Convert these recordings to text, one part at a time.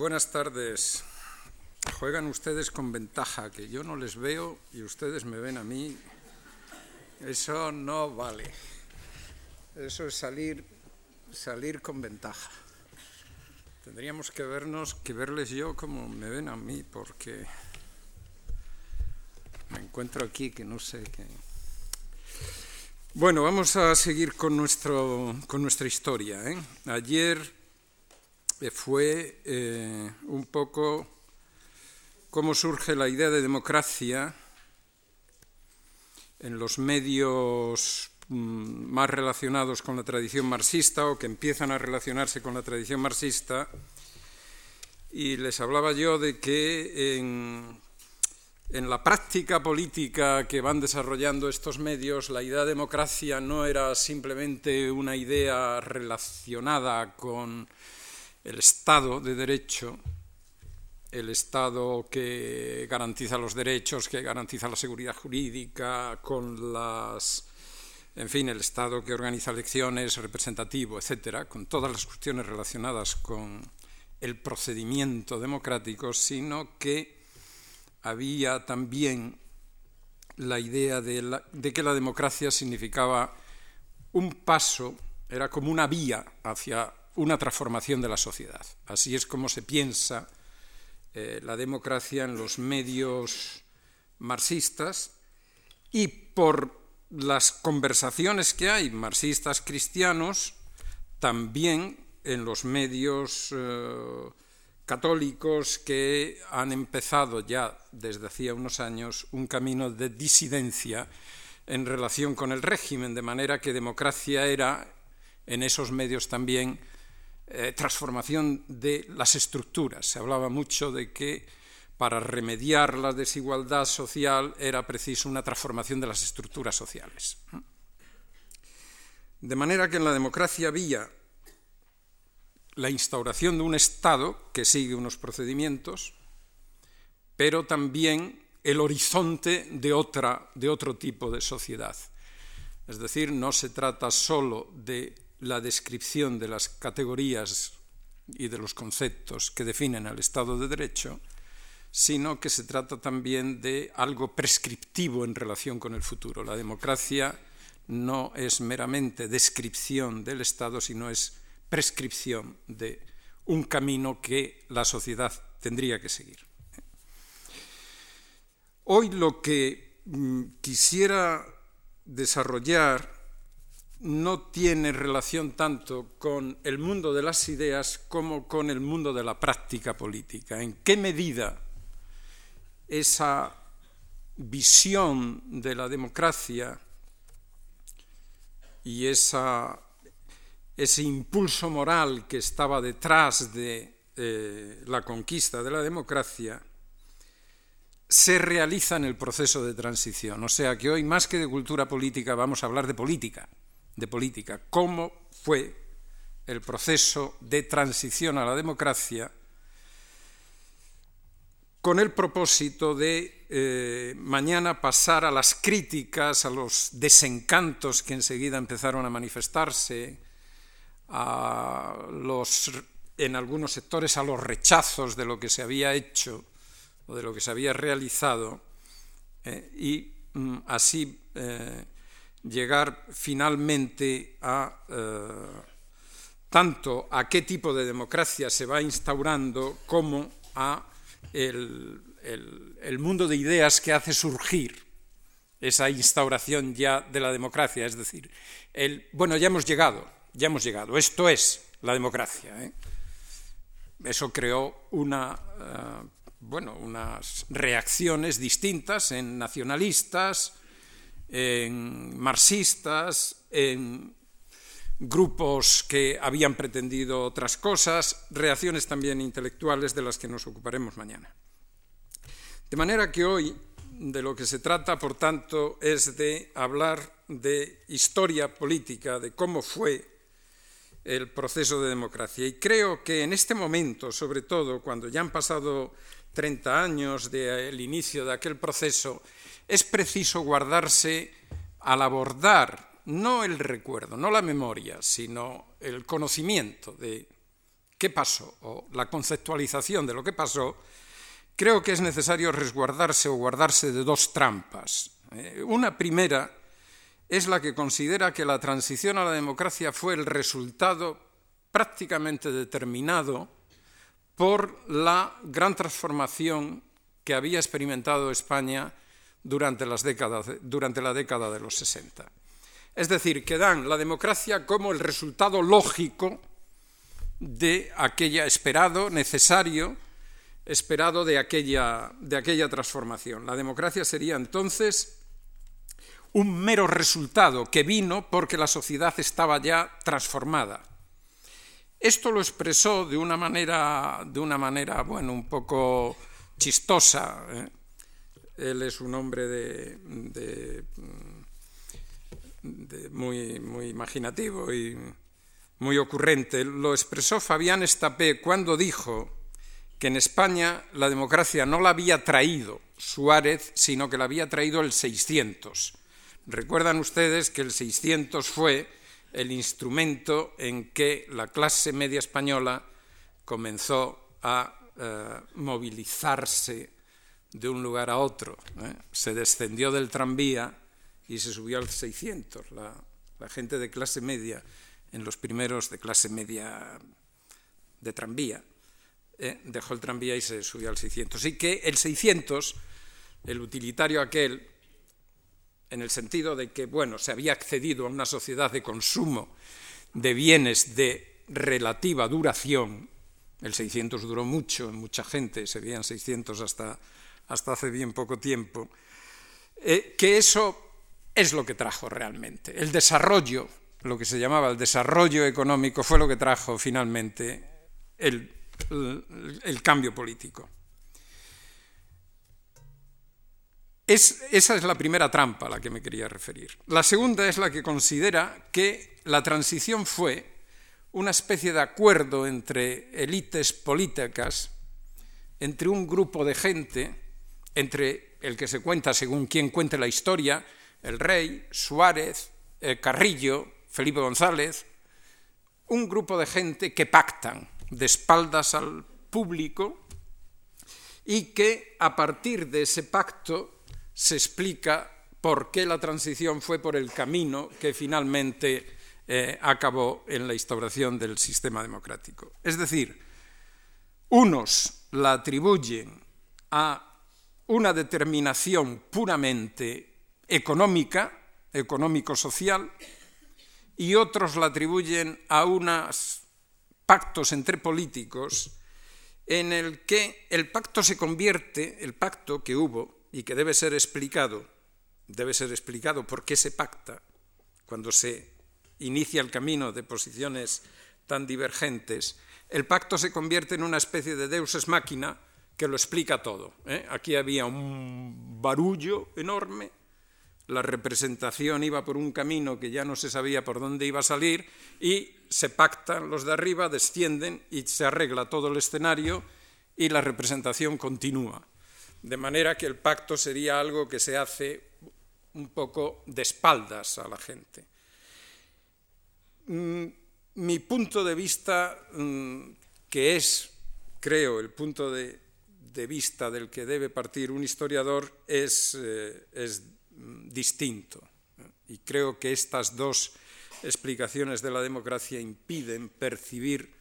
buenas tardes. Juegan ustedes con ventaja, que yo no les veo y ustedes me ven a mí. Eso no vale. Eso es salir, salir con ventaja. Tendríamos que vernos, que verles yo como me ven a mí, porque me encuentro aquí que no sé qué. Bueno, vamos a seguir con, nuestro, con nuestra historia. ¿eh? Ayer fue eh, un poco cómo surge la idea de democracia en los medios mm, más relacionados con la tradición marxista o que empiezan a relacionarse con la tradición marxista. Y les hablaba yo de que en, en la práctica política que van desarrollando estos medios, la idea de democracia no era simplemente una idea relacionada con el Estado de Derecho, el Estado que garantiza los derechos, que garantiza la seguridad jurídica, con las, en fin, el Estado que organiza elecciones, representativo, etcétera, con todas las cuestiones relacionadas con el procedimiento democrático, sino que había también la idea de, de que la democracia significaba un paso, era como una vía hacia una transformación de la sociedad. Así es como se piensa eh, la democracia en los medios marxistas y por las conversaciones que hay marxistas cristianos, también en los medios eh, católicos que han empezado ya desde hacía unos años un camino de disidencia en relación con el régimen, de manera que democracia era en esos medios también eh, transformación de las estructuras. Se hablaba mucho de que para remediar la desigualdad social era preciso una transformación de las estructuras sociales. De manera que en la democracia había la instauración de un Estado que sigue unos procedimientos, pero también el horizonte de, otra, de otro tipo de sociedad. Es decir, no se trata solo de la descripción de las categorías y de los conceptos que definen al Estado de Derecho, sino que se trata también de algo prescriptivo en relación con el futuro. La democracia no es meramente descripción del Estado, sino es prescripción de un camino que la sociedad tendría que seguir. Hoy lo que mm, quisiera desarrollar no tiene relación tanto con el mundo de las ideas como con el mundo de la práctica política. ¿En qué medida esa visión de la democracia y esa, ese impulso moral que estaba detrás de eh, la conquista de la democracia se realiza en el proceso de transición. O sea que hoy, más que de cultura política, vamos a hablar de política de política, cómo fue el proceso de transición a la democracia con el propósito de eh, mañana pasar a las críticas, a los desencantos que enseguida empezaron a manifestarse, a los, en algunos sectores a los rechazos de lo que se había hecho o de lo que se había realizado, eh, y mm, así eh, llegar finalmente a eh, tanto a qué tipo de democracia se va instaurando como a el, mundo de ideas que hace surgir esa instauración ya de la democracia, es decir, el, bueno, ya hemos llegado, ya hemos llegado, esto es la democracia. ¿eh? Eso creó una, eh, bueno, unas reacciones distintas en nacionalistas, en marxistas, en grupos que habían pretendido otras cosas, reacciones también intelectuales de las que nos ocuparemos mañana. De manera que hoy de lo que se trata, por tanto, es de hablar de historia política, de cómo fue el proceso de democracia. Y creo que en este momento, sobre todo, cuando ya han pasado 30 años del inicio de aquel proceso, es preciso guardarse al abordar no el recuerdo, no la memoria, sino el conocimiento de qué pasó o la conceptualización de lo que pasó, creo que es necesario resguardarse o guardarse de dos trampas. Eh, una primera es la que considera que la transición a la democracia fue el resultado prácticamente determinado por la gran transformación que había experimentado España durante, las décadas, durante la década de los 60. Es decir, que dan la democracia como el resultado lógico de aquella esperado, necesario, esperado de aquella, de aquella transformación. La democracia sería entonces un mero resultado que vino porque la sociedad estaba ya transformada. Esto lo expresó de una manera, de una manera bueno, un poco chistosa. ¿eh? Él es un hombre de, muy, muy imaginativo y muy ocurrente. Lo expresó Fabián Estapé cuando dijo que en España la democracia no la había traído Suárez, sino que la había traído el 600. Recuerdan ustedes que el 600 fue el instrumento en que la clase media española comenzó a eh, movilizarse de un lugar a otro. ¿eh? Se descendió del tranvía y se subió al 600. La, gente de clase media, en los primeros de clase media de tranvía, ¿eh? dejó el tranvía y se subió al 600. Y que el 600, el utilitario aquel, en el sentido de que, bueno, se había accedido a una sociedad de consumo de bienes de relativa duración, el 600 duró mucho mucha gente, se veían 600 hasta hasta hace bien poco tiempo, eh, que eso es lo que trajo realmente. El desarrollo, lo que se llamaba el desarrollo económico, fue lo que trajo finalmente el, cambio político. esa es la primera trampa a la que me quería referir. La segunda es la que considera que la transición fue una especie de acuerdo entre élites políticas, entre un grupo de gente entre el que se cuenta según quien cuente la historia, el rey, Suárez, eh, Carrillo, Felipe González, un grupo de gente que pactan de espaldas al público y que a partir de ese pacto se explica por qué la transición fue por el camino que finalmente eh, acabó en la instauración del sistema democrático. Es decir, unos la atribuyen a una determinación puramente económica, económico-social, y otros la atribuyen a unos pactos entre políticos en el que el pacto se convierte, el pacto que hubo y que debe ser explicado, debe ser explicado por qué se pacta cuando se inicia el camino de posiciones tan divergentes, el pacto se convierte en una especie de deus ex machina que lo explica todo. ¿eh? Aquí había un barullo enorme, la representación iba por un camino que ya no se sabía por dónde iba a salir y se pactan los de arriba, descienden y se arregla todo el escenario y la representación continúa. De manera que el pacto sería algo que se hace un poco de espaldas a la gente. Mm, mi punto de vista, mm, que es, creo, el punto de, de vista del que debe partir un historiador es, eh, es distinto. Y creo que estas dos explicaciones de la democracia impiden percibir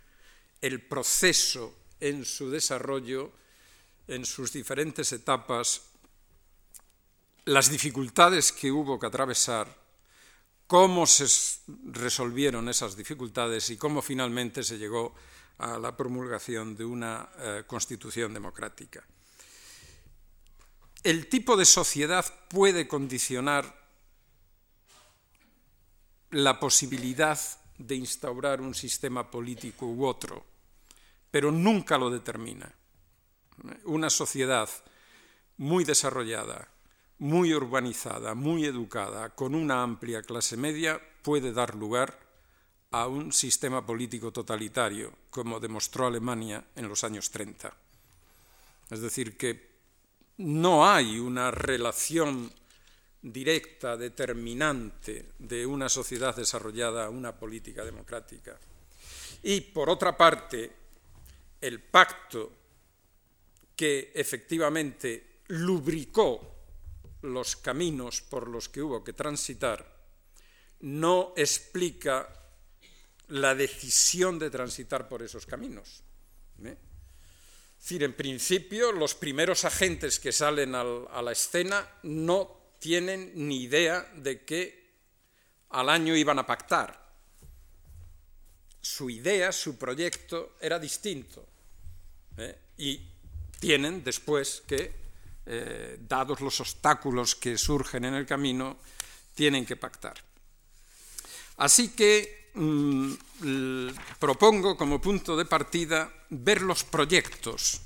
el proceso en su desarrollo, en sus diferentes etapas, las dificultades que hubo que atravesar, cómo se resolvieron esas dificultades y cómo finalmente se llegó a la promulgación de una eh, constitución democrática. El tipo de sociedad puede condicionar la posibilidad de instaurar un sistema político u otro, pero nunca lo determina. Una sociedad muy desarrollada, muy urbanizada, muy educada, con una amplia clase media, puede dar lugar a un sistema político totalitario, como demostró Alemania en los años 30. Es decir, que no hay una relación directa, determinante de una sociedad desarrollada a una política democrática. Y, por otra parte, el pacto que efectivamente lubricó los caminos por los que hubo que transitar, no explica la decisión de transitar por esos caminos. ¿eh? Es decir, en principio, los primeros agentes que salen a la escena no tienen ni idea de que al año iban a pactar. Su idea, su proyecto era distinto. ¿eh? Y tienen después que, eh, dados los obstáculos que surgen en el camino, tienen que pactar. Así que mm, propongo como punto de partida ver los proyectos,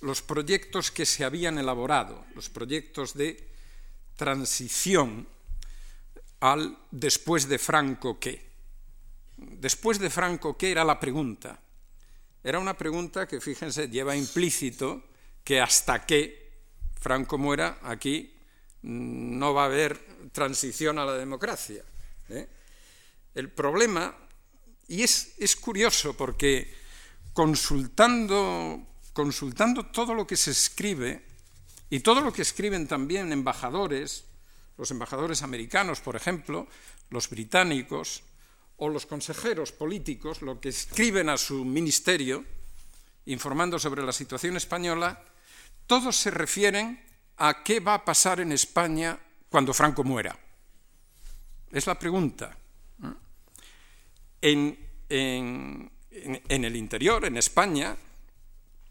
los proyectos que se habían elaborado, los proyectos de transición al después de Franco qué. Después de Franco qué era la pregunta. Era una pregunta que, fíjense, lleva implícito que hasta que Franco muera, aquí no va a haber transición a la democracia. ¿eh? El problema, y es, es curioso porque consultando, consultando todo lo que se escribe, y todo lo que escriben también embajadores, los embajadores americanos, por ejemplo, los británicos, o los consejeros políticos, lo que escriben a su ministerio, informando sobre la situación española, todos se refieren a qué va a pasar en España cuando Franco muera. Es la pregunta. En, el interior, en España,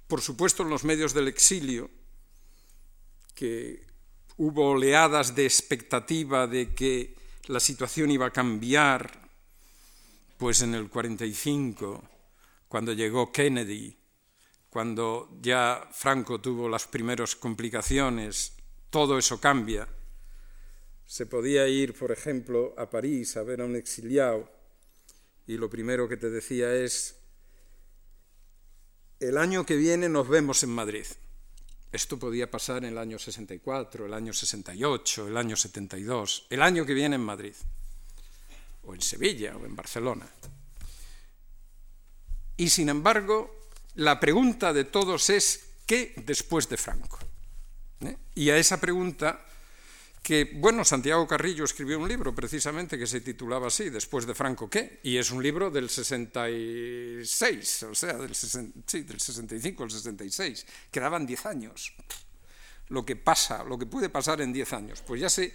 por supuesto en los medios del exilio, que hubo oleadas de expectativa de que la situación iba a cambiar, pues en el 45, cuando llegó Kennedy, cuando ya Franco tuvo las primeras complicaciones, todo eso cambia. Se podía ir, por ejemplo, a París a ver a un exiliado y lo primero que te decía es, el año que viene nos vemos en Madrid. Esto podía pasar en el año 64, el año 68, el año 72, el año que viene en Madrid, o en Sevilla, o en Barcelona. Y sin embargo, la pregunta de todos es, ¿qué después de Franco? ¿Eh? Y a esa pregunta que, bueno, Santiago Carrillo escribió un libro precisamente que se titulaba así, Después de Franco, ¿qué? Y es un libro del 66, o sea, del, sí, del 65 al 66, quedaban 10 años. Lo que pasa, lo que puede pasar en 10 años, pues ya se,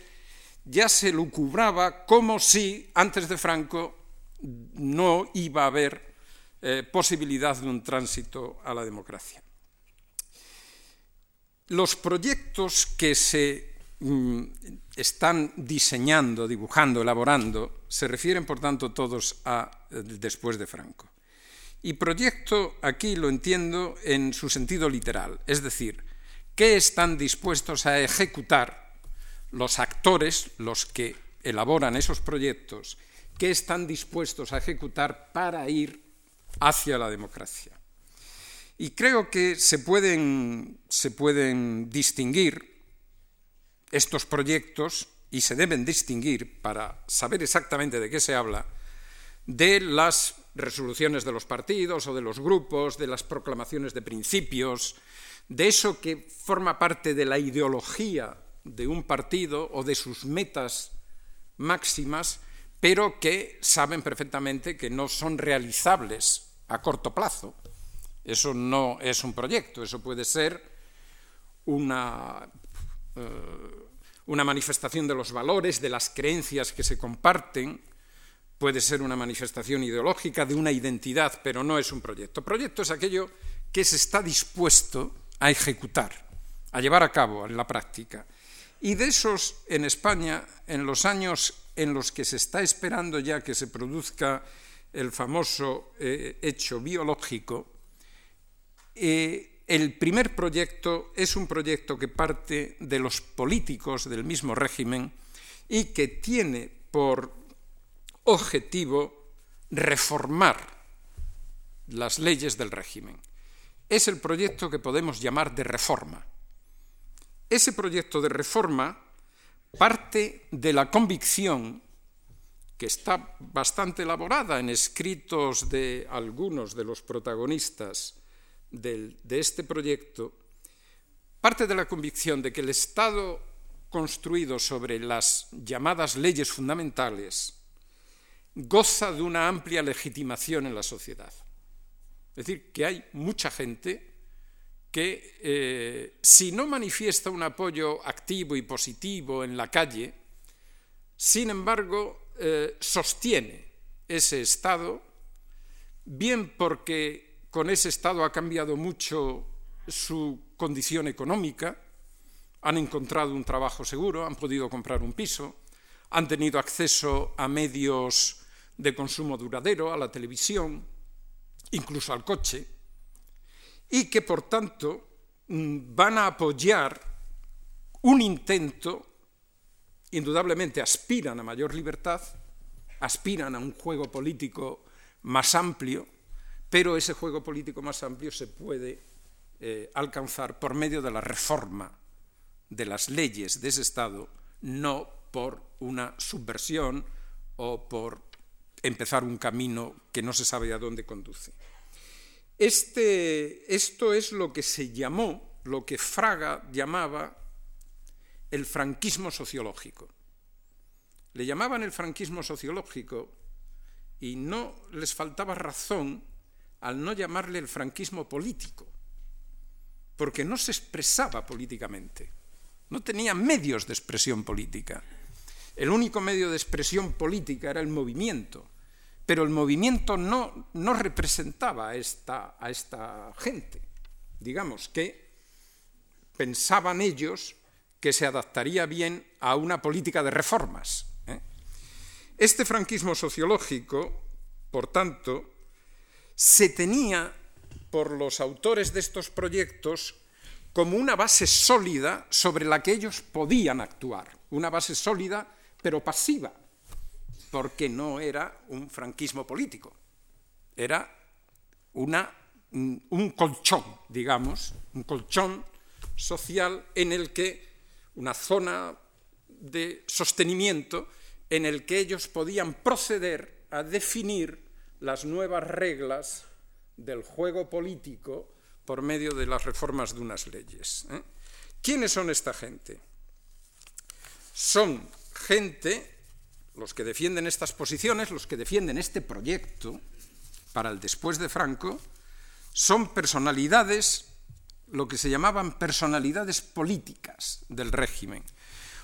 ya se lucubraba como si antes de Franco no iba a haber eh, posibilidad de un tránsito a la democracia. Los proyectos que se están diseñando, dibujando, elaborando, se refieren por tanto todos a eh, después de Franco. Y proyecto aquí lo entiendo en su sentido literal, es decir, ¿qué están dispuestos a ejecutar los actores, los que elaboran esos proyectos, qué están dispuestos a ejecutar para ir hacia la democracia? Y creo que se pueden, se pueden distinguir estos proyectos, y se deben distinguir para saber exactamente de qué se habla, de las resoluciones de los partidos o de los grupos, de las proclamaciones de principios, de eso que forma parte de la ideología de un partido o de sus metas máximas, pero que saben perfectamente que no son realizables a corto plazo. Eso no es un proyecto, eso puede ser una una manifestación de los valores, de las creencias que se comparten, puede ser una manifestación ideológica de una identidad, pero no es un proyecto. Proyecto es aquello que se está dispuesto a ejecutar, a llevar a cabo en la práctica. Y de esos en España, en los años en los que se está esperando ya que se produzca el famoso eh, hecho biológico, eh, el primer proyecto es un proyecto que parte de los políticos del mismo régimen y que tiene por objetivo reformar las leyes del régimen. Es el proyecto que podemos llamar de reforma. Ese proyecto de reforma parte de la convicción que está bastante elaborada en escritos de algunos de los protagonistas de este proyecto parte de la convicción de que el Estado construido sobre las llamadas leyes fundamentales goza de una amplia legitimación en la sociedad. Es decir, que hay mucha gente que eh, si no manifiesta un apoyo activo y positivo en la calle, sin embargo, eh, sostiene ese Estado, bien porque con ese Estado ha cambiado mucho su condición económica, han encontrado un trabajo seguro, han podido comprar un piso, han tenido acceso a medios de consumo duradero, a la televisión, incluso al coche, y que por tanto mm, van a apoyar un intento, indudablemente aspiran a mayor libertad, aspiran a un juego político más amplio, pero ese juego político más amplio se puede eh, alcanzar por medio de la reforma de las leyes de ese Estado, no por una subversión o por empezar un camino que no se sabe a dónde conduce. Este, esto es lo que se llamó, lo que Fraga llamaba el franquismo sociológico. Le llamaban el franquismo sociológico y no les faltaba razón al no llamarle el franquismo político, porque no se expresaba políticamente, no tenía medios de expresión política. El único medio de expresión política era el movimiento, pero el movimiento no, no representaba a esta, a esta gente. Digamos que pensaban ellos que se adaptaría bien a una política de reformas. ¿eh? Este franquismo sociológico, por tanto, se tenía por los autores de estos proyectos como una base sólida sobre la que ellos podían actuar, una base sólida pero pasiva, porque no era un franquismo político, era una, un colchón, digamos, un colchón social en el que una zona de sostenimiento en el que ellos podían proceder a definir las nuevas reglas del juego político por medio de las reformas de unas leyes. ¿eh? ¿Quiénes son esta gente? Son gente los que defienden estas posiciones, los que defienden este proyecto para el después de Franco, son personalidades, lo que se llamaban personalidades políticas del régimen.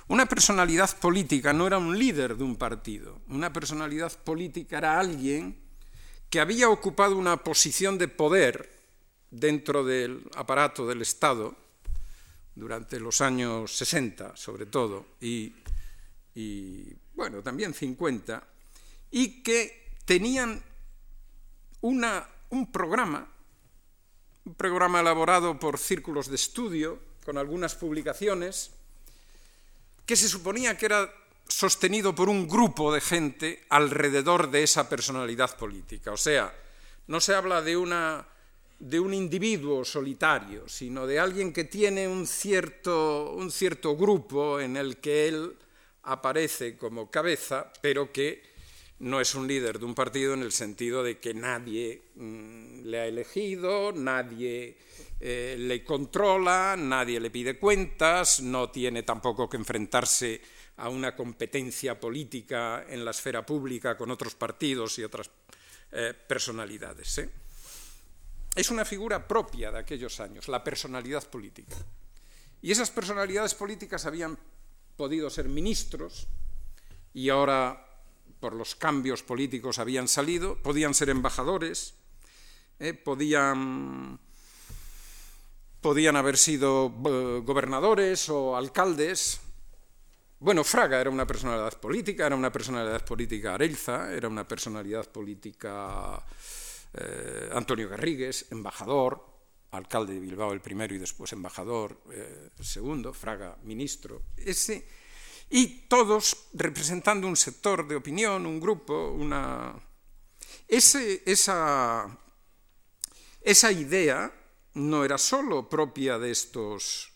Una personalidad política no era un líder de un partido, una personalidad política era alguien que había ocupado una posición de poder dentro del aparato del Estado durante los años 60, sobre todo, y, bueno, también 50, y que tenían una, un programa, un programa elaborado por círculos de estudio, con algunas publicaciones, que se suponía que era sostenido por un grupo de gente alrededor de esa personalidad política. O sea, no se habla de, una, de un individuo solitario, sino de alguien que tiene un cierto, un cierto grupo en el que él aparece como cabeza, pero que no es un líder de un partido en el sentido de que nadie mm, le ha elegido, nadie eh, le controla, nadie le pide cuentas, no tiene tampoco que enfrentarse a una competencia política en la esfera pública con otros partidos y otras eh, personalidades. ¿eh? Es una figura propia de aquellos años, la personalidad política. Y esas personalidades políticas habían podido ser ministros y ahora por los cambios políticos habían salido, podían ser embajadores, eh, podían, podían haber sido gobernadores o alcaldes. Bueno, Fraga era una personalidad política, era una personalidad política Arelza, era una personalidad política eh, Antonio Garrigues, embajador, alcalde de Bilbao el primero y después embajador eh, segundo, Fraga ministro, ese, y todos representando un sector de opinión, un grupo, una... Esa, esa idea no era solo propia de estos,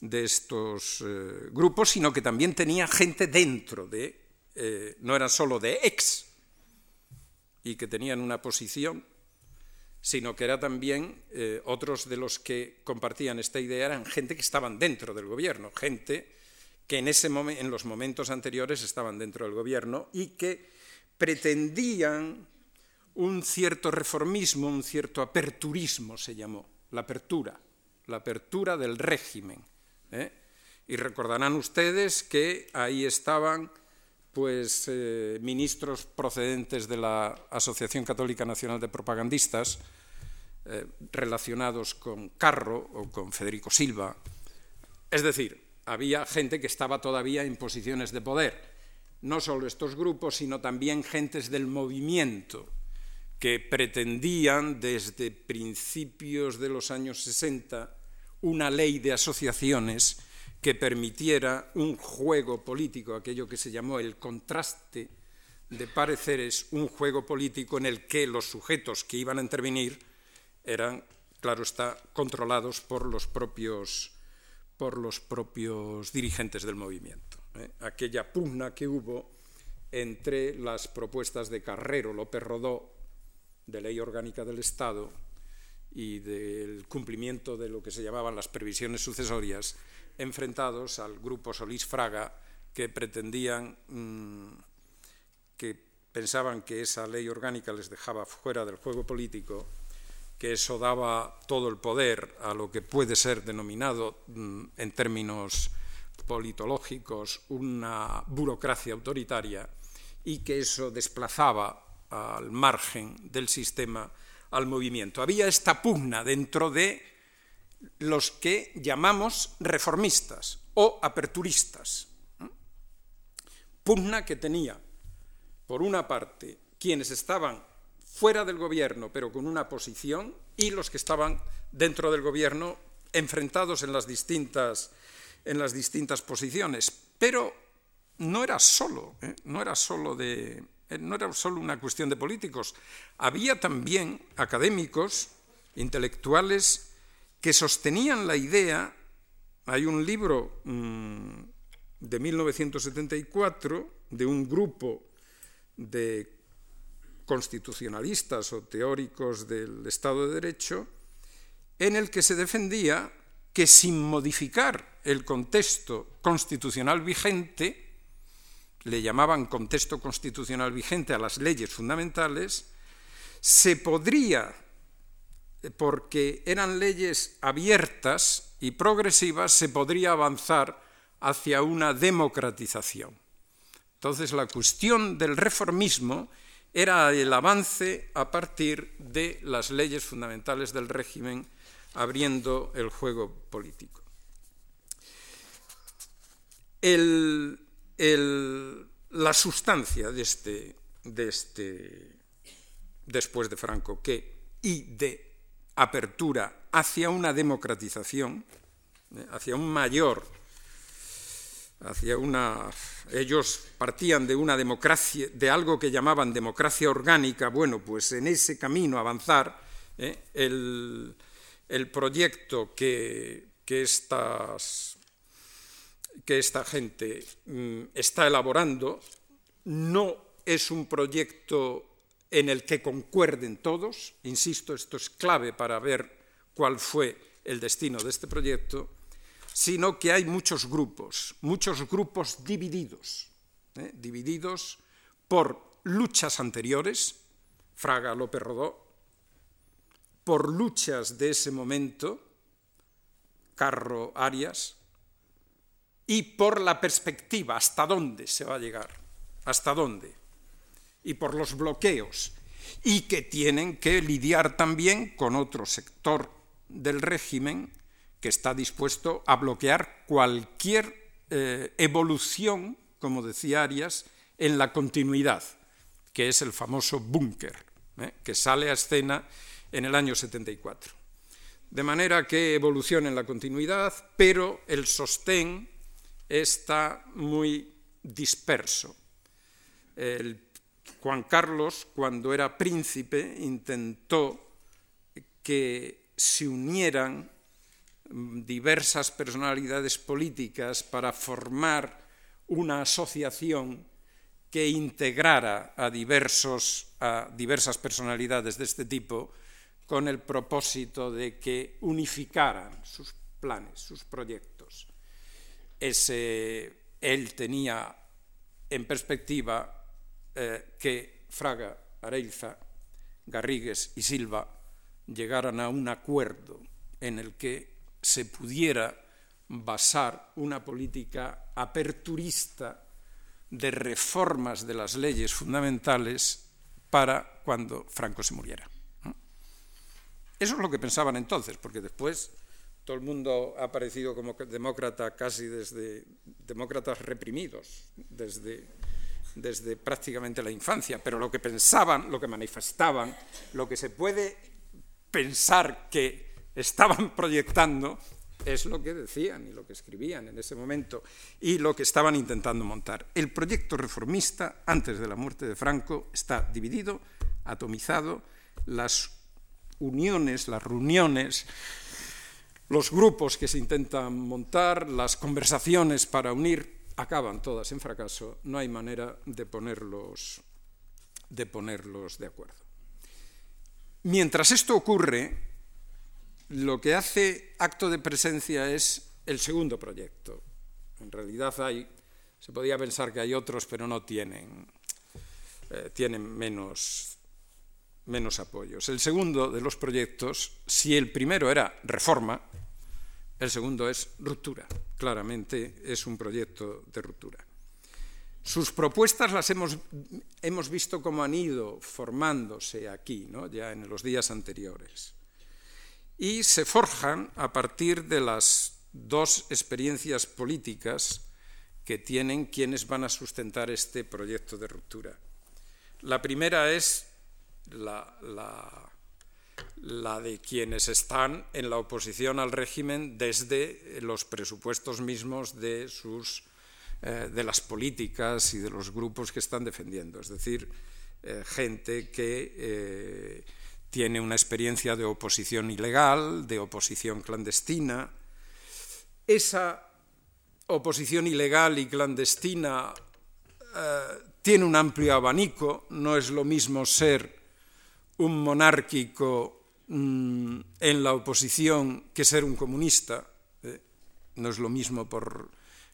de estos eh, grupos, sino que también tenía gente dentro de, eh, no era solo de ex, y que tenían una posición sino que era también eh, otros de los que compartían esta idea eran gente que estaban dentro del gobierno, gente que en, ese en los momentos anteriores estaban dentro del gobierno y que pretendían un cierto reformismo, un cierto aperturismo se llamó, la apertura, la apertura del régimen. ¿Eh? Y recordarán ustedes que ahí estaban pues eh, ministros procedentes de la Asociación Católica Nacional de Propagandistas, eh, relacionados con Carro o con Federico Silva. Es decir, había gente que estaba todavía en posiciones de poder. No solo estos grupos, sino también gentes del movimiento que pretendían desde principios de los años 60 una ley de asociaciones que permitiera un juego político, aquello que se llamó el contraste de pareceres, un juego político en el que los sujetos que iban a intervenir eran, claro está, controlados por los propios, por los propios dirigentes del movimiento. ¿eh? Aquella pugna que hubo entre las propuestas de Carrero López Rodó de ley orgánica del Estado y del cumplimiento de lo que se llamaban las previsiones sucesorias, enfrentados al grupo Solís Fraga, que pretendían, mm, que pensaban que esa ley orgánica les dejaba fuera del juego político, que eso daba todo el poder a lo que puede ser denominado mm, en términos politológicos una burocracia autoritaria y que eso desplazaba al margen del sistema al movimiento. Había esta pugna dentro de los que llamamos reformistas o aperturistas. Pugna que tenía, por una parte, quienes estaban fuera del gobierno pero con una posición y los que estaban dentro del gobierno enfrentados en las distintas, en las distintas posiciones. Pero no era solo, ¿eh? no era solo de, no era solo una cuestión de políticos, había también académicos, intelectuales, que sostenían la idea, hay un libro mm, de 1974 de un grupo de constitucionalistas o teóricos del Estado de Derecho, en el que se defendía que sin modificar el contexto constitucional vigente, le llamaban contexto constitucional vigente a las leyes fundamentales, se podría porque eran leyes abiertas y progresivas, se podría avanzar hacia una democratización. Entonces, la cuestión del reformismo era el avance a partir de las leyes fundamentales del régimen, abriendo el juego político. La sustancia de este, de este, después de Franco, que y de apertura hacia una democratización, eh, hacia un mayor, hacia una... Ellos partían de una democracia, de algo que llamaban democracia orgánica, bueno, pues en ese camino avanzar, eh, el, proyecto que, que, estas, que esta gente mm, está elaborando no es un proyecto en el que concuerden todos, insisto, esto es clave para ver cuál fue el destino de este proyecto, sino que hay muchos grupos, muchos grupos divididos, ¿eh? divididos por luchas anteriores, Fraga López Rodó, por luchas de ese momento, Carro Arias, y por la perspectiva, hasta dónde se va a llegar, hasta dónde y por los bloqueos, y que tienen que lidiar también con otro sector del régimen que está dispuesto a bloquear cualquier eh, evolución, como decía Arias, en la continuidad, que es el famoso búnker, ¿eh? que sale a escena en el año 74. De manera que evoluciona en la continuidad, pero el sostén está muy disperso. El Juan Carlos, cuando era príncipe, intentó que se unieran diversas personalidades políticas para formar una asociación que integrara a, diversos, a diversas personalidades de este tipo con el propósito de que unificaran sus planes, sus proyectos. Ese, él tenía en perspectiva eh, que Fraga, Areiza, Garrigues y Silva llegaran a un acuerdo en el que se pudiera basar una política aperturista de reformas de las leyes fundamentales para cuando Franco se muriera. Eso es lo que pensaban entonces, porque después todo el mundo ha aparecido como demócrata casi desde demócratas reprimidos, desde, desde prácticamente la infancia, pero lo que pensaban, lo que manifestaban, lo que se puede pensar que estaban proyectando es lo que decían y lo que escribían en ese momento y lo que estaban intentando montar. El proyecto reformista, antes de la muerte de Franco, está dividido, atomizado, las uniones, las reuniones, los grupos que se intentan montar, las conversaciones para unir, acaban todas en fracaso, no hay manera de ponerlos de, ponerlos de acuerdo. Mientras esto ocurre, lo que hace acto de presencia es el segundo proyecto. En realidad hay, se podía pensar que hay otros, pero no tienen, eh, tienen menos, menos apoyos. El segundo de los proyectos, si el primero era reforma, el segundo es ruptura. Claramente es un proyecto de ruptura. Sus propuestas las hemos, hemos visto cómo han ido formándose aquí, ¿no? ya en los días anteriores y se forjan a partir de las dos experiencias políticas que tienen quienes van a sustentar este proyecto de ruptura. La primera es la, de quienes están en la oposición al régimen desde los presupuestos mismos de, sus, eh, de las políticas y de los grupos que están defendiendo, es decir, eh, gente que eh, tiene una experiencia de oposición ilegal, de oposición clandestina. Esa oposición ilegal y clandestina tiene un amplio abanico, no es lo mismo ser un monárquico mm, en la oposición que ser un comunista, eh, no es lo mismo por,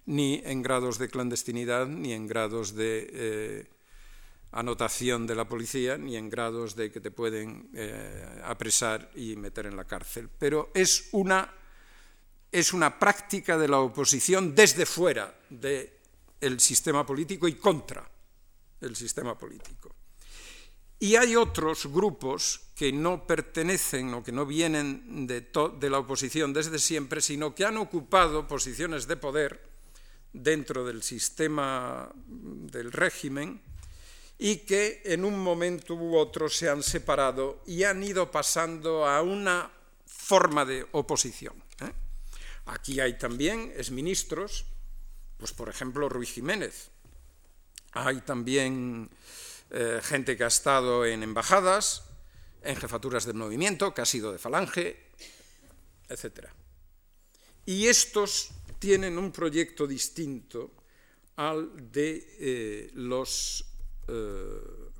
ni en grados de clandestinidad ni en grados de eh, anotación de la policía ni en grados de que te pueden eh, apresar y meter en la cárcel. Pero es una, es una práctica de la oposición desde fuera del sistema político y contra el sistema político. Y hay otros grupos que no pertenecen o que no vienen de, la oposición desde siempre, sino que han ocupado posiciones de poder dentro del sistema del régimen, y que en un momento u otro se han separado y han ido pasando a una forma de oposición. ¿eh? Aquí hay también exministros, pues por ejemplo Ruiz Jiménez. Hay también eh, gente que ha estado en embajadas, en jefaturas del movimiento, que ha sido de falange, etc. Y estos tienen un proyecto distinto al de eh, los eh,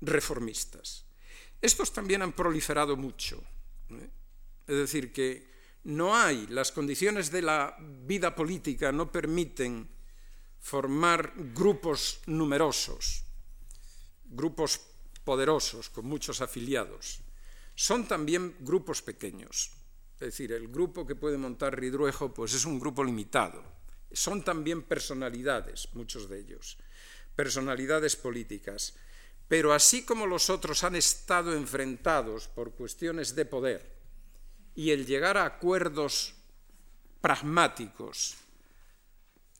reformistas. Estos también han proliferado mucho. Es decir, que no hay, las condiciones de la vida política no permiten formar grupos numerosos, grupos poderosos, con muchos afiliados. Son también grupos pequeños. Es decir, el grupo que puede montar Ridruejo pues es un grupo limitado. Son también personalidades, muchos de ellos personalidades políticas. Pero así como los otros han estado enfrentados por cuestiones de poder y el llegar a acuerdos pragmáticos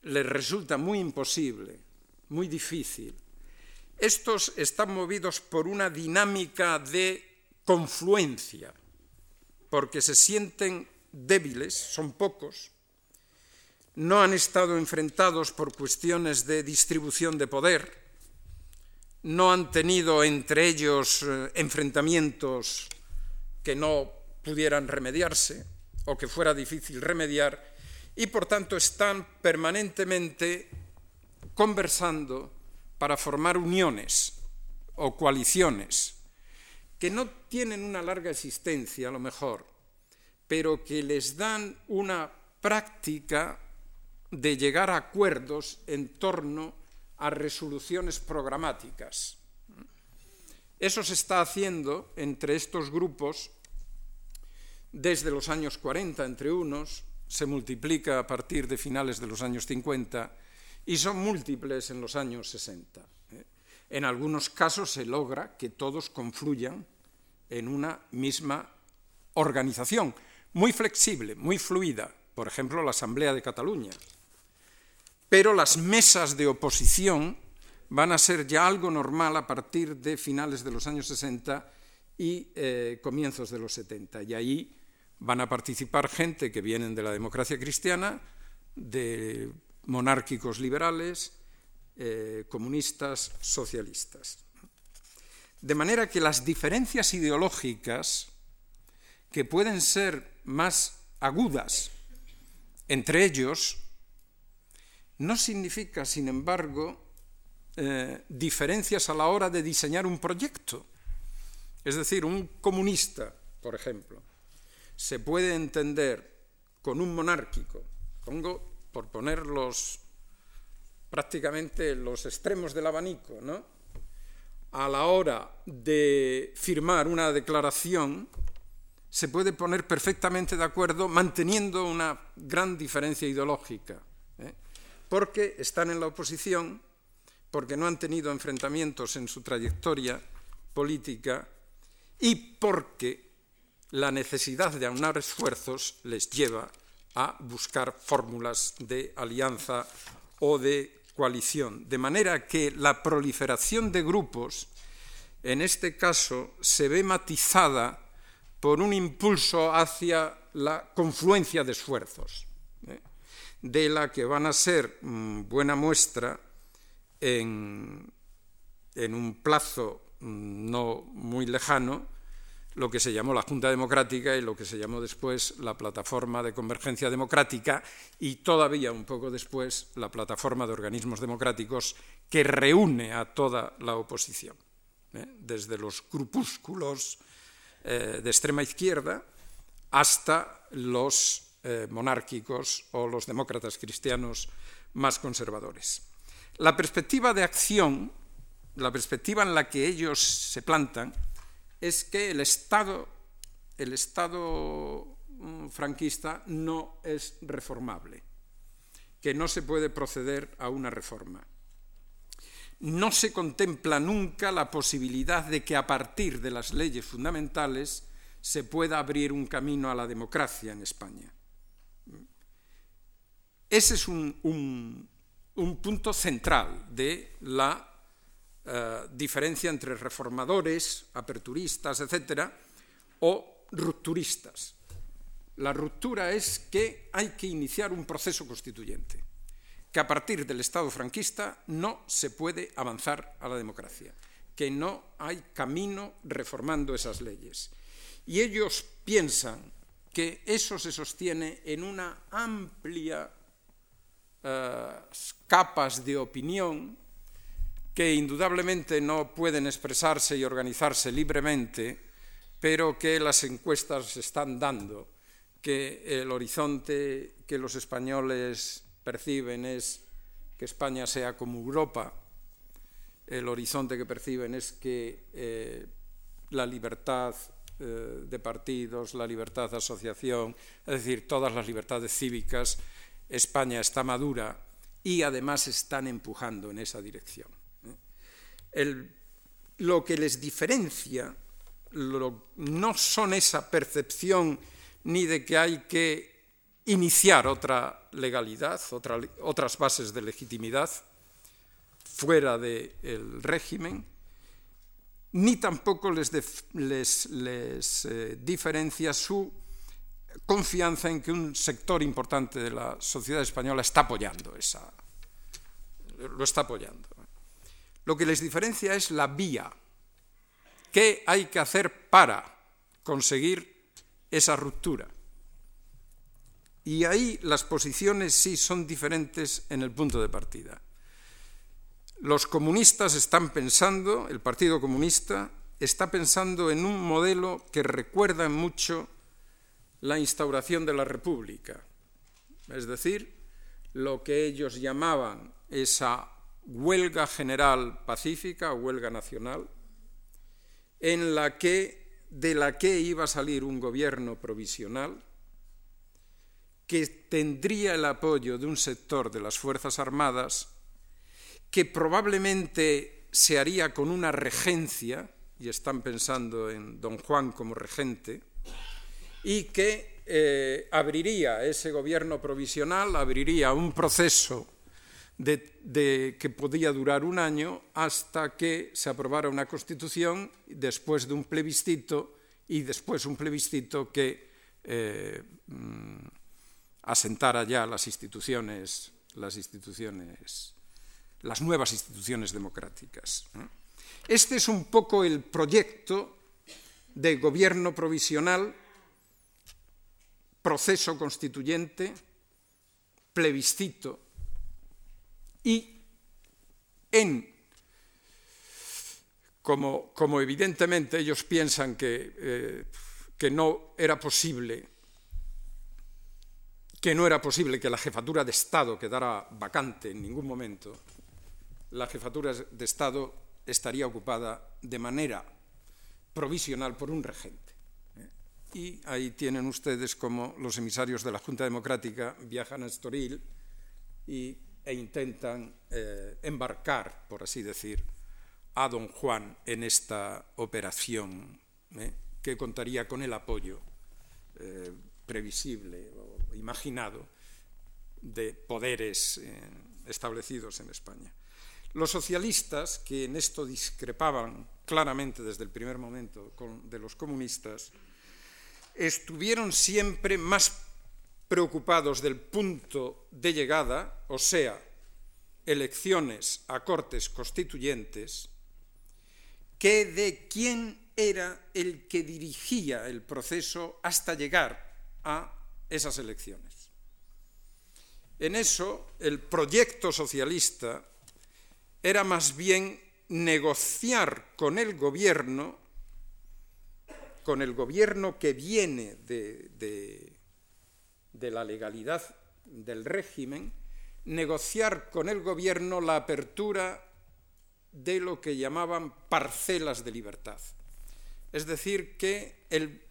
les resulta muy imposible, muy difícil, estos están movidos por una dinámica de confluencia, porque se sienten débiles, son pocos, no han estado enfrentados por cuestiones de distribución de poder, no han tenido entre ellos eh, enfrentamientos que no pudieran remediarse o que fuera difícil remediar y por tanto están permanentemente conversando para formar uniones o coaliciones que no tienen una larga existencia a lo mejor, pero que les dan una práctica de llegar a acuerdos en torno a resoluciones programáticas. Eso se está haciendo entre estos grupos desde los años 40 entre unos, se multiplica a partir de finales de los años 50 y son múltiples en los años 60. ¿eh? En algunos casos se logra que todos confluyan en una misma organización, muy flexible, muy fluida, por ejemplo, la Asamblea de Cataluña. Pero las mesas de oposición van a ser ya algo normal a partir de finales de los años 60 y eh, comienzos de los 70. Y ahí van a participar gente que vienen de la democracia cristiana, de monárquicos liberales, eh, comunistas, socialistas. De manera que las diferencias ideológicas, que pueden ser más agudas entre ellos, no significa, sin embargo, eh, diferencias a la hora de diseñar un proyecto. Es decir, un comunista, por ejemplo, se puede entender con un monárquico, pongo por poner los prácticamente los extremos del abanico, ¿no? A la hora de firmar una declaración se puede poner perfectamente de acuerdo manteniendo una gran diferencia ideológica, ¿eh? porque están en la oposición, porque no han tenido enfrentamientos en su trayectoria política y porque la necesidad de aunar esfuerzos les lleva a buscar fórmulas de alianza o de coalición. De manera que la proliferación de grupos, en este caso, se ve matizada por un impulso hacia la confluencia de esfuerzos, ¿eh? de la que van a ser mm, buena muestra en, un plazo mm, no muy lejano lo que se llamó la Junta Democrática y lo que se llamó después la Plataforma de Convergencia Democrática y todavía un poco después la Plataforma de Organismos Democráticos que reúne a toda la oposición, ¿eh? desde los grupúsculos eh, de extrema izquierda hasta los eh, monárquicos o los demócratas cristianos más conservadores. La perspectiva de acción, la perspectiva en la que ellos se plantan, es que el Estado, el Estado mm, franquista no es reformable, que no se puede proceder a una reforma. No se contempla nunca la posibilidad de que a partir de las leyes fundamentales se pueda abrir un camino a la democracia en España. Ese es un, un punto central de la eh, diferencia entre reformadores, aperturistas, etcétera, o rupturistas. La ruptura es que hay que iniciar un proceso constituyente, que a partir del Estado franquista no se puede avanzar a la democracia, que no hay camino reformando esas leyes. Y ellos piensan que eso se sostiene en una amplia eh, capas de opinión que indudablemente no pueden expresarse y organizarse libremente, pero que las encuestas están dando, que el horizonte que los españoles perciben es que España sea como Europa, el horizonte que perciben es que eh, la libertad eh, de partidos, la libertad de asociación, es decir, todas las libertades cívicas, España está madura y además están empujando en esa dirección lo que les diferencia no son esa percepción ni de que hay que iniciar otra legalidad, otras bases de legitimidad fuera del régimen, ni tampoco les, eh, diferencia su confianza en que un sector importante de la sociedad española está apoyando esa, lo está apoyando. Lo que les diferencia es la vía. ¿Qué hay que hacer para conseguir esa ruptura? Y ahí las posiciones sí son diferentes en el punto de partida. Los comunistas están pensando, el Partido Comunista, está pensando en un modelo que recuerda mucho la instauración de la República, es decir, lo que ellos llamaban esa huelga general pacífica huelga nacional, en la que, de la que iba a salir un gobierno provisional que tendría el apoyo de un sector de las Fuerzas Armadas que probablemente se haría con una regencia, y están pensando en don Juan como regente, y que eh, abriría ese gobierno provisional, abriría un proceso de, que podía durar un año hasta que se aprobara una constitución después de un plebiscito y después un plebiscito que eh, mm, asentara ya las instituciones, las instituciones, las nuevas instituciones democráticas. Este es un poco el proyecto de gobierno provisional, proceso constituyente, plebiscito y en, como, evidentemente ellos piensan que, eh, que no era posible que no era posible que la jefatura de Estado quedara vacante en ningún momento, la jefatura de Estado estaría ocupada de manera provisional por un regente. Y ahí tienen ustedes como los emisarios de la Junta Democrática viajan a Estoril y e intentan eh, embarcar, por así decir, a don Juan en esta operación eh, que contaría con el apoyo eh, previsible o imaginado de poderes establecidos en España. Los socialistas, que en esto discrepaban claramente desde el primer momento de los comunistas, estuvieron siempre más preocupados del punto de llegada, o sea, elecciones a cortes constituyentes, que de quién era el que dirigía el proceso hasta llegar a esas elecciones. En eso, el proyecto socialista era más bien negociar con el gobierno, con el gobierno que viene de, de de la legalidad del régimen, negociar con el gobierno la apertura de lo que llamaban parcelas de libertad. Es decir, que el,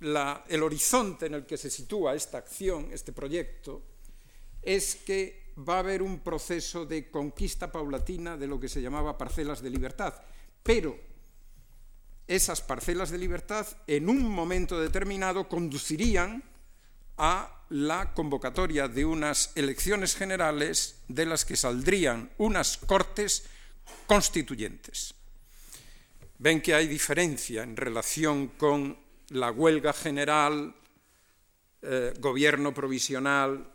el horizonte en el que se sitúa esta acción, este proyecto, es que va a haber un proceso de conquista paulatina de lo que se llamaba parcelas de libertad, pero esas parcelas de libertad en un momento determinado conducirían a la convocatoria de unas elecciones generales de las que saldrían unas cortes constituyentes. Ven que hay diferencia en relación con la huelga general, eh, gobierno provisional,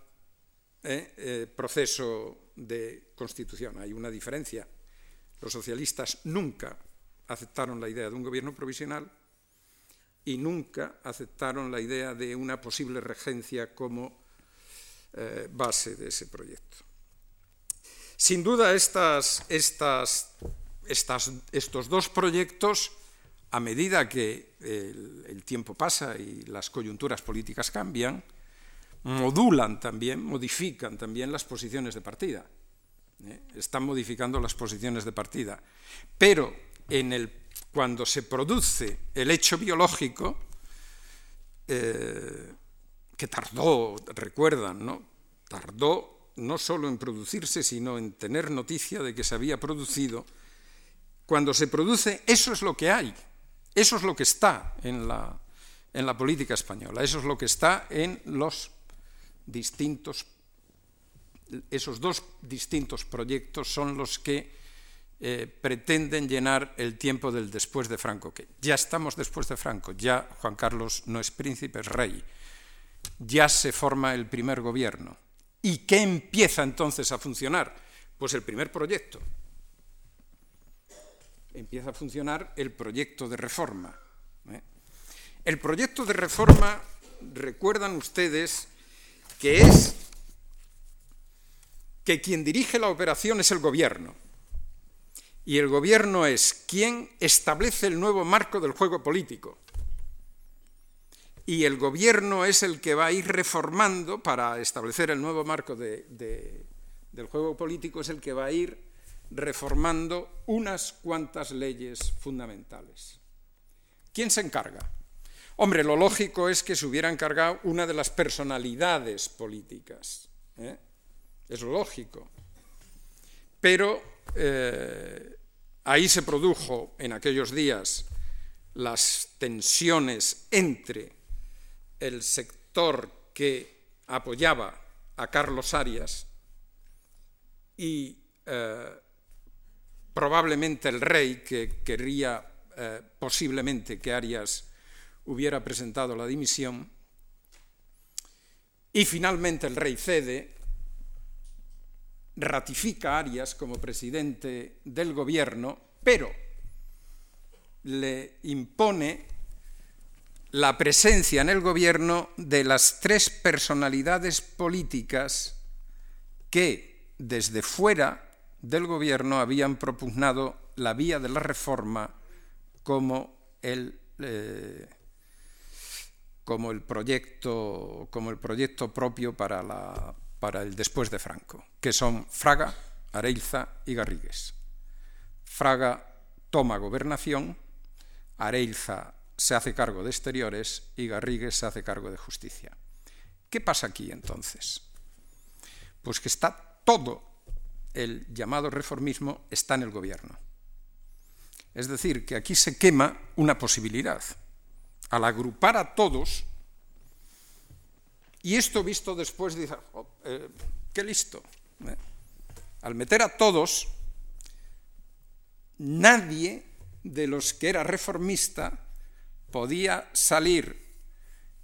eh, eh, proceso de constitución. Hay una diferencia. Los socialistas nunca aceptaron la idea de un gobierno provisional y nunca aceptaron la idea de una posible regencia como eh, base de ese proyecto. Sin duda, estas, estas, estos dos proyectos, a medida que el, el, tiempo pasa y las coyunturas políticas cambian, modulan también, modifican también las posiciones de partida. ¿eh? Están modificando las posiciones de partida. Pero en el cuando se produce el hecho biológico, eh, que tardó, recuerdan, ¿no? Tardó no solo en producirse, sino en tener noticia de que se había producido. Cuando se produce, eso es lo que hay, eso es lo que está en la, en la política española, eso es lo que está en los distintos, esos dos distintos proyectos son los que eh, pretenden llenar el tiempo del después de Franco, que ya estamos después de Franco, ya Juan Carlos no es príncipe, es rey, ya se forma el primer gobierno. ¿Y qué empieza entonces a funcionar? Pues el primer proyecto. Empieza a funcionar el proyecto de reforma. ¿eh? El proyecto de reforma, recuerdan ustedes, que es que quien dirige la operación es el gobierno Y el gobierno es quien establece el nuevo marco del juego político. Y el gobierno es el que va a ir reformando para establecer el nuevo marco del juego político, es el que va a ir reformando unas cuantas leyes fundamentales. ¿Quién se encarga? Hombre, lo lógico es que se hubiera encargado una de las personalidades políticas. ¿eh? Es lógico. Pero eh, ahí se produjo en aquellos días las tensiones entre el sector que apoyaba a Carlos Arias y eh, probablemente el rey que quería posiblemente que Arias hubiera presentado la dimisión. Y finalmente el rey cede, ratifica a Arias como presidente del gobierno, pero le impone la presencia en el gobierno de las tres personalidades políticas que desde fuera del gobierno habían propugnado la vía de la reforma como el eh, como el proyecto, como el proyecto propio para, la, para el después de Franco, que son Fraga, Areilza y Garrigues. Fraga toma gobernación, Areilza se hace cargo de exteriores y Garrigues se hace cargo de justicia. ¿Qué pasa aquí entonces? Pues que está todo el llamado reformismo está en el gobierno. Es decir, que aquí se quema una posibilidad al agrupar a todos, y esto visto después dice, oh, eh, qué listo. ¿eh? Al meter a todos, nadie de los que era reformista podía salir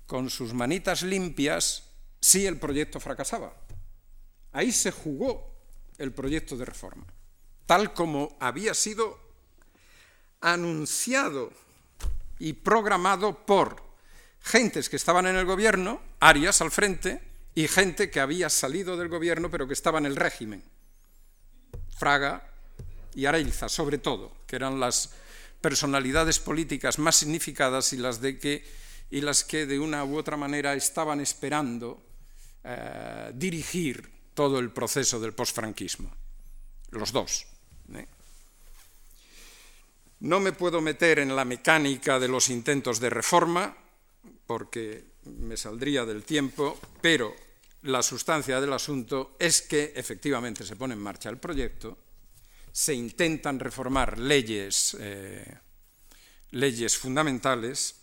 con sus manitas limpias si el proyecto fracasaba. Ahí se jugó el proyecto de reforma, tal como había sido anunciado y programado por gentes que estaban en el gobierno, Arias al frente, y gente que había salido del gobierno pero que estaba en el régimen. Fraga y Areilza, sobre todo, que eran las personalidades políticas más significadas y las, que de una u otra manera estaban esperando eh, dirigir todo el proceso del posfranquismo. Los dos. ¿eh? No me puedo meter en la mecánica de los intentos de reforma, porque me saldría del tiempo, pero la sustancia del asunto es que efectivamente se pone en marcha el proyecto, se intentan reformar leyes, eh, leyes fundamentales,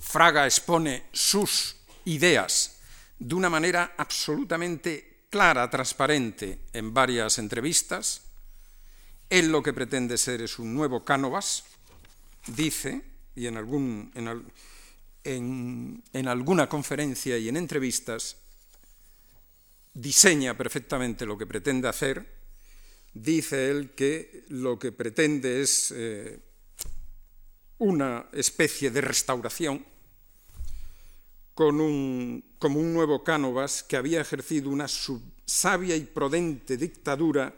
Fraga expone sus ideas de una manera absolutamente clara, transparente, en varias entrevistas, él lo que pretende ser es un nuevo Cánovas, dice, y en, algún, en alguna conferencia y en entrevistas, diseña perfectamente lo que pretende hacer, dice él que lo que pretende es eh, una especie de restauración con un, como un nuevo Cánovas que había ejercido una sabia y prudente dictadura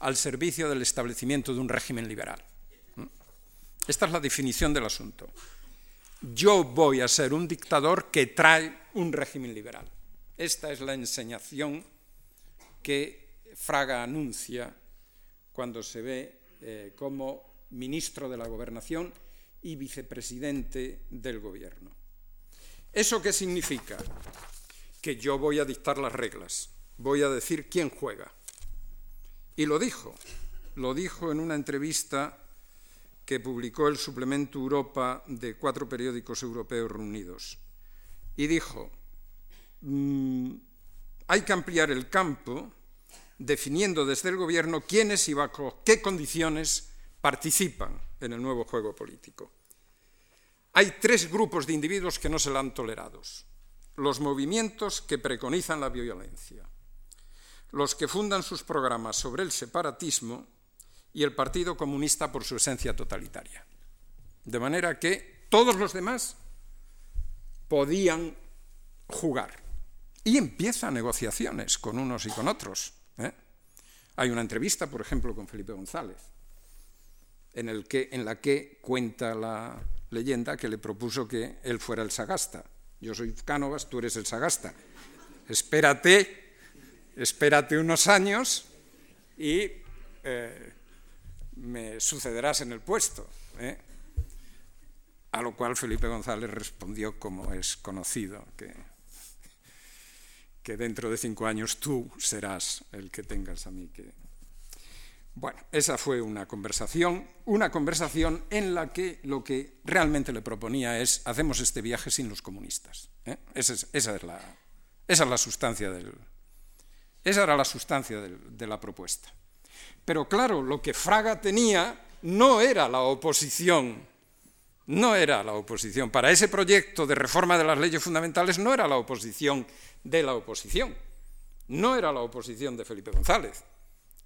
al servicio del establecimiento de un régimen liberal. Esta es la definición del asunto. Yo voy a ser un dictador que trae un régimen liberal. Esta es la enseñación que Fraga anuncia cuando se ve eh, como ministro de la Gobernación y vicepresidente del Gobierno. ¿Eso qué significa? Que yo voy a dictar las reglas, voy a decir quién juega. Y lo dijo, lo dijo en una entrevista que publicó el suplemento Europa de cuatro periódicos europeos reunidos. Y dijo, mm, hay que ampliar el campo definiendo desde el gobierno quiénes y bajo qué condiciones participan en el nuevo juego político. Hay tres grupos de individuos que no se la han tolerados. Los movimientos que preconizan la violencia, los que fundan sus programas sobre el separatismo y el Partido Comunista por su esencia totalitaria. De manera que todos los demás podían jugar. Y empiezan negociaciones con unos y con otros. ¿eh? Hay una entrevista, por ejemplo, con Felipe González, en, el que, en la que cuenta la leyenda que le propuso que él fuera el sagasta. Yo soy Cánovas, tú eres el sagasta. Espérate, espérate unos años y eh, me sucederás en el puesto. ¿eh? A lo cual Felipe González respondió, como es conocido, que, que dentro de cinco años tú serás el que tengas a mí que... Bueno, esa fue una conversación, una conversación en la que lo que realmente le proponía es hacemos este viaje sin los comunistas. ¿eh? Esa, es, esa, es la, esa, es, la, sustancia del, esa era la sustancia de la propuesta. Pero claro, lo que Fraga tenía no era la oposición no era la oposición. Para ese proyecto de reforma de las leyes fundamentales no era la oposición de la oposición. No era la oposición de Felipe González.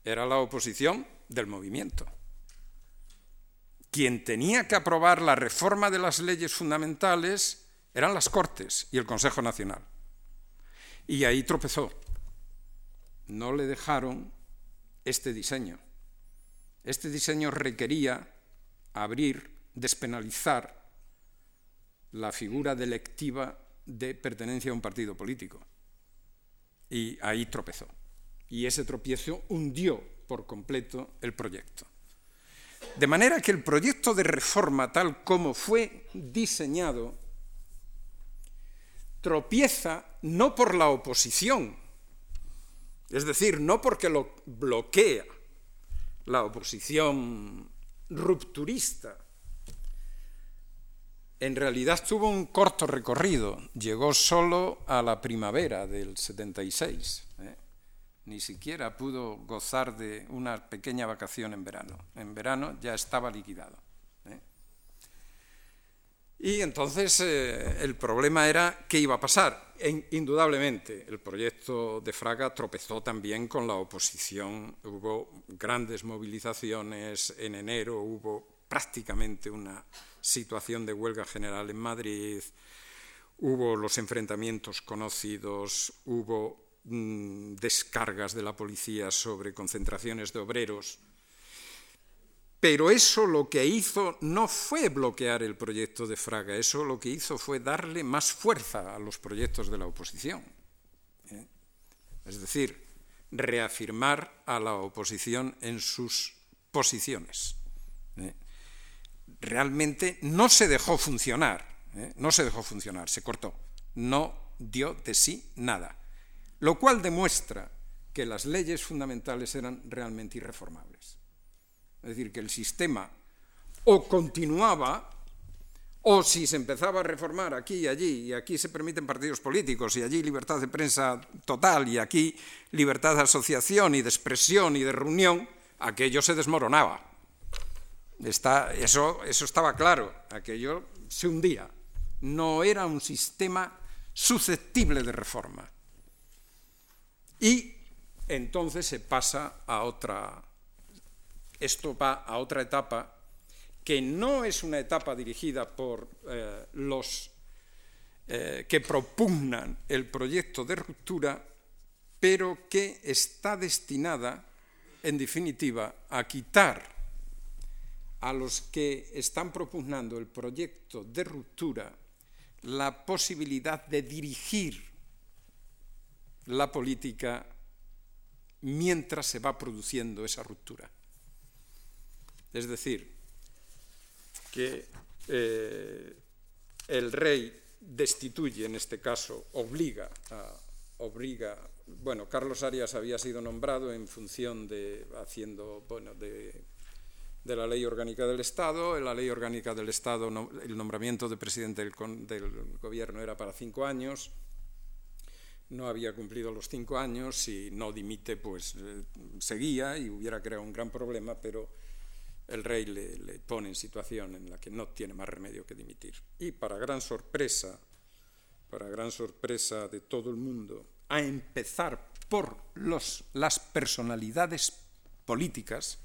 Era la oposición del movimiento. Quien tenía que aprobar la reforma de las leyes fundamentales eran las Cortes y el Consejo Nacional. Y ahí tropezó. No le dejaron este diseño. Este diseño requería abrir despenalizar la figura delectiva de pertenencia a un partido político. Y ahí tropezó. Y ese tropiezo hundió por completo el proyecto. De manera que el proyecto de reforma tal como fue diseñado tropieza no por la oposición, es decir, no porque lo bloquea la oposición rupturista, en realidad tuvo un corto recorrido, llegó solo a la primavera del 76, ¿eh? ni siquiera pudo gozar de una pequeña vacación en verano. En verano ya estaba liquidado. Y entonces eh, el problema era qué iba a pasar. E, indudablemente, el proyecto de Fraga tropezó también con la oposición. Hubo grandes movilizaciones, en enero hubo prácticamente una situación de huelga general en Madrid, hubo los enfrentamientos conocidos, hubo mm, descargas de la policía sobre concentraciones de obreros. Pero eso lo que hizo no fue bloquear el proyecto de Fraga, eso lo que hizo fue darle más fuerza a los proyectos de la oposición. ¿eh? Es decir, reafirmar a la oposición en sus posiciones. ¿eh? realmente no se dejó funcionar, ¿eh? no se dejó funcionar, se cortó, no dio de sí nada, lo cual demuestra que las leyes fundamentales eran realmente irreformables. Es decir, que el sistema o continuaba, o si se empezaba a reformar aquí y allí, y aquí se permiten partidos políticos, y allí libertad de prensa total, y aquí libertad de asociación y de expresión y de reunión, aquello se desmoronaba eso, eso estaba claro, aquello se hundía. No era un sistema susceptible de reforma. Y entonces se pasa a otra, esto va a otra etapa que no es una etapa dirigida por eh, los eh, que propugnan el proyecto de ruptura, pero que está destinada, en definitiva, a quitar a los que están propugnando el proyecto de ruptura la posibilidad de dirigir la política mientras se va produciendo esa ruptura. Es decir, que eh, el rey destituye, en este caso, obliga a, obliga, bueno, Carlos Arias había sido nombrado en función de, haciendo, bueno, de la Ley Orgánica del Estado. En la Ley Orgánica del Estado el nombramiento de presidente del, gobierno era para cinco años. No había cumplido los cinco años, si no dimite, pues eh, seguía y hubiera creado un gran problema, pero el rey le, pone en situación en la que no tiene más remedio que dimitir. Y para gran sorpresa, para gran sorpresa de todo el mundo, a empezar por los, las personalidades políticas,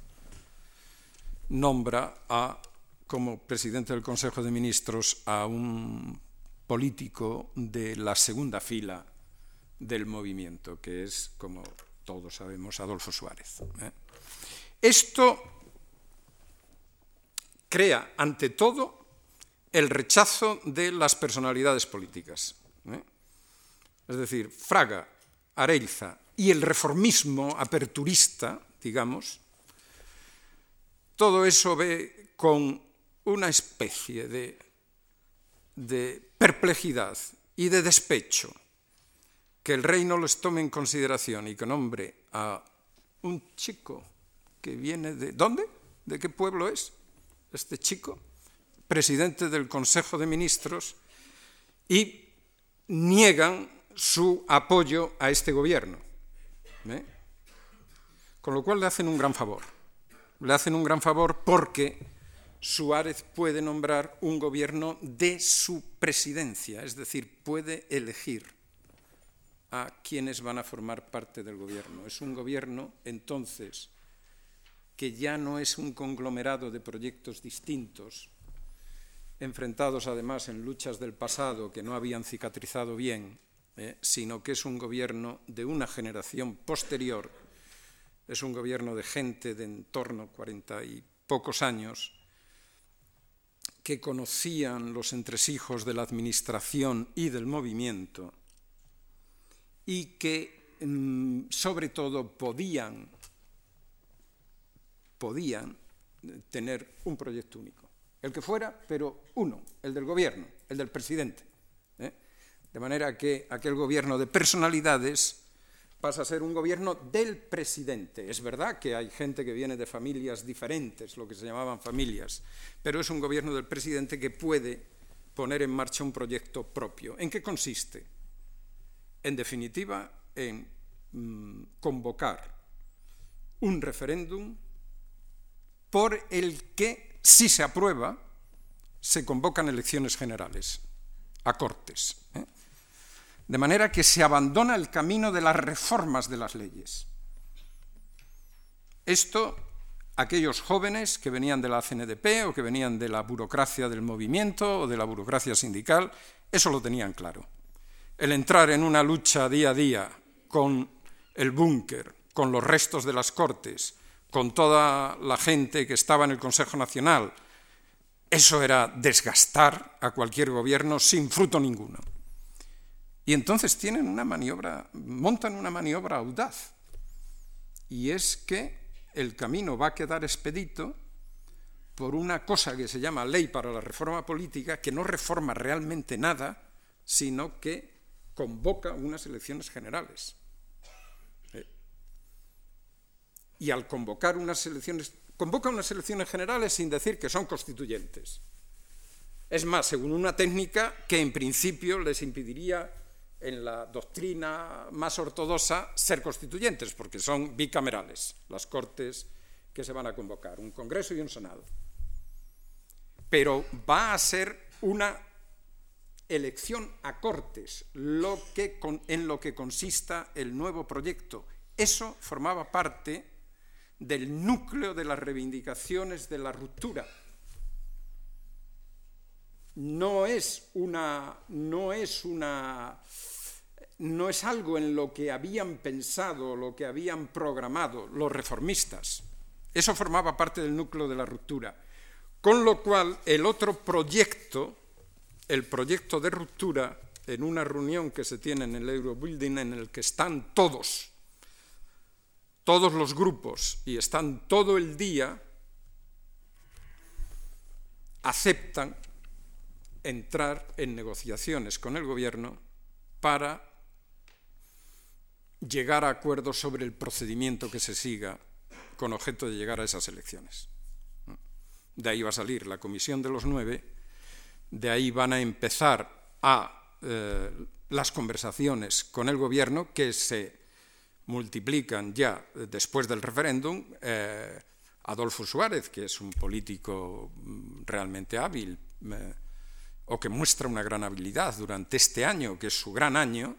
nombra a, como presidente del Consejo de Ministros a un político de la segunda fila del movimiento, que es, como todos sabemos, Adolfo Suárez. ¿eh? Esto crea, ante todo, el rechazo de las personalidades políticas. ¿eh? Es decir, Fraga, Areilza y el reformismo aperturista, digamos, todo eso ve con una especie de, de perplejidad y de despecho que el rey no les tome en consideración y que nombre a un chico que viene de... ¿Dónde? ¿De qué pueblo es este chico? Presidente del Consejo de Ministros y niegan su apoyo a este gobierno. ¿eh? Con lo cual le hacen un gran favor. Le hacen un gran favor porque Suárez puede nombrar un gobierno de su presidencia, es decir, puede elegir a quienes van a formar parte del gobierno. Es un gobierno, entonces, que ya no es un conglomerado de proyectos distintos, enfrentados además en luchas del pasado que no habían cicatrizado bien, eh, sino que es un gobierno de una generación posterior, es un gobierno de gente de en torno a cuarenta y pocos años, que conocían los entresijos de la administración y del movimiento y que mm, sobre todo podían, podían tener un proyecto único. El que fuera, pero uno, el del gobierno, el del presidente. ¿eh? De manera que aquel gobierno de personalidades pasa a ser un gobierno del presidente. Es verdad que hay gente que viene de familias diferentes, lo que se llamaban familias, pero es un gobierno del presidente que puede poner en marcha un proyecto propio. ¿En qué consiste? En definitiva, en mm, convocar un referéndum por el que, si se aprueba, se convocan elecciones generales a Cortes. ¿eh? De manera que se abandona el camino de las reformas de las leyes. Esto, aquellos jóvenes que venían de la CNDP o que venían de la burocracia del movimiento o de la burocracia sindical, eso lo tenían claro. El entrar en una lucha día a día con el búnker, con los restos de las cortes, con toda la gente que estaba en el Consejo Nacional, eso era desgastar a cualquier gobierno sin fruto ninguno. Y entonces tienen una maniobra, montan una maniobra audaz. Y es que el camino va a quedar expedito por una cosa que se llama ley para la reforma política, que no reforma realmente nada, sino que convoca unas elecciones generales. Eh, y al convocar unas elecciones, convoca unas elecciones generales sin decir que son constituyentes. Es más, según una técnica que en principio les impediría en la doctrina más ortodoxa ser constituyentes, porque son bicamerales las cortes que se van a convocar, un Congreso y un Senado. Pero va a ser una elección a cortes lo que, en lo que consista el nuevo proyecto. Eso formaba parte del núcleo de las reivindicaciones de la ruptura. No es una, no es una no es algo en lo que habían pensado, lo que habían programado los reformistas. Eso formaba parte del núcleo de la ruptura. Con lo cual, el otro proyecto, el proyecto de ruptura, en una reunión que se tiene en el Eurobuilding, en el que están todos, todos los grupos, y están todo el día, aceptan entrar en negociaciones con el gobierno para llegar a acuerdos sobre el procedimiento que se siga con objeto de llegar a esas elecciones. De ahí va a salir la Comisión de los Nueve, de ahí van a empezar a eh, las conversaciones con el Gobierno que se multiplican ya después del referéndum. Eh, Adolfo Suárez, que es un político mm, realmente hábil eh, o que muestra una gran habilidad durante este año, que es su gran año,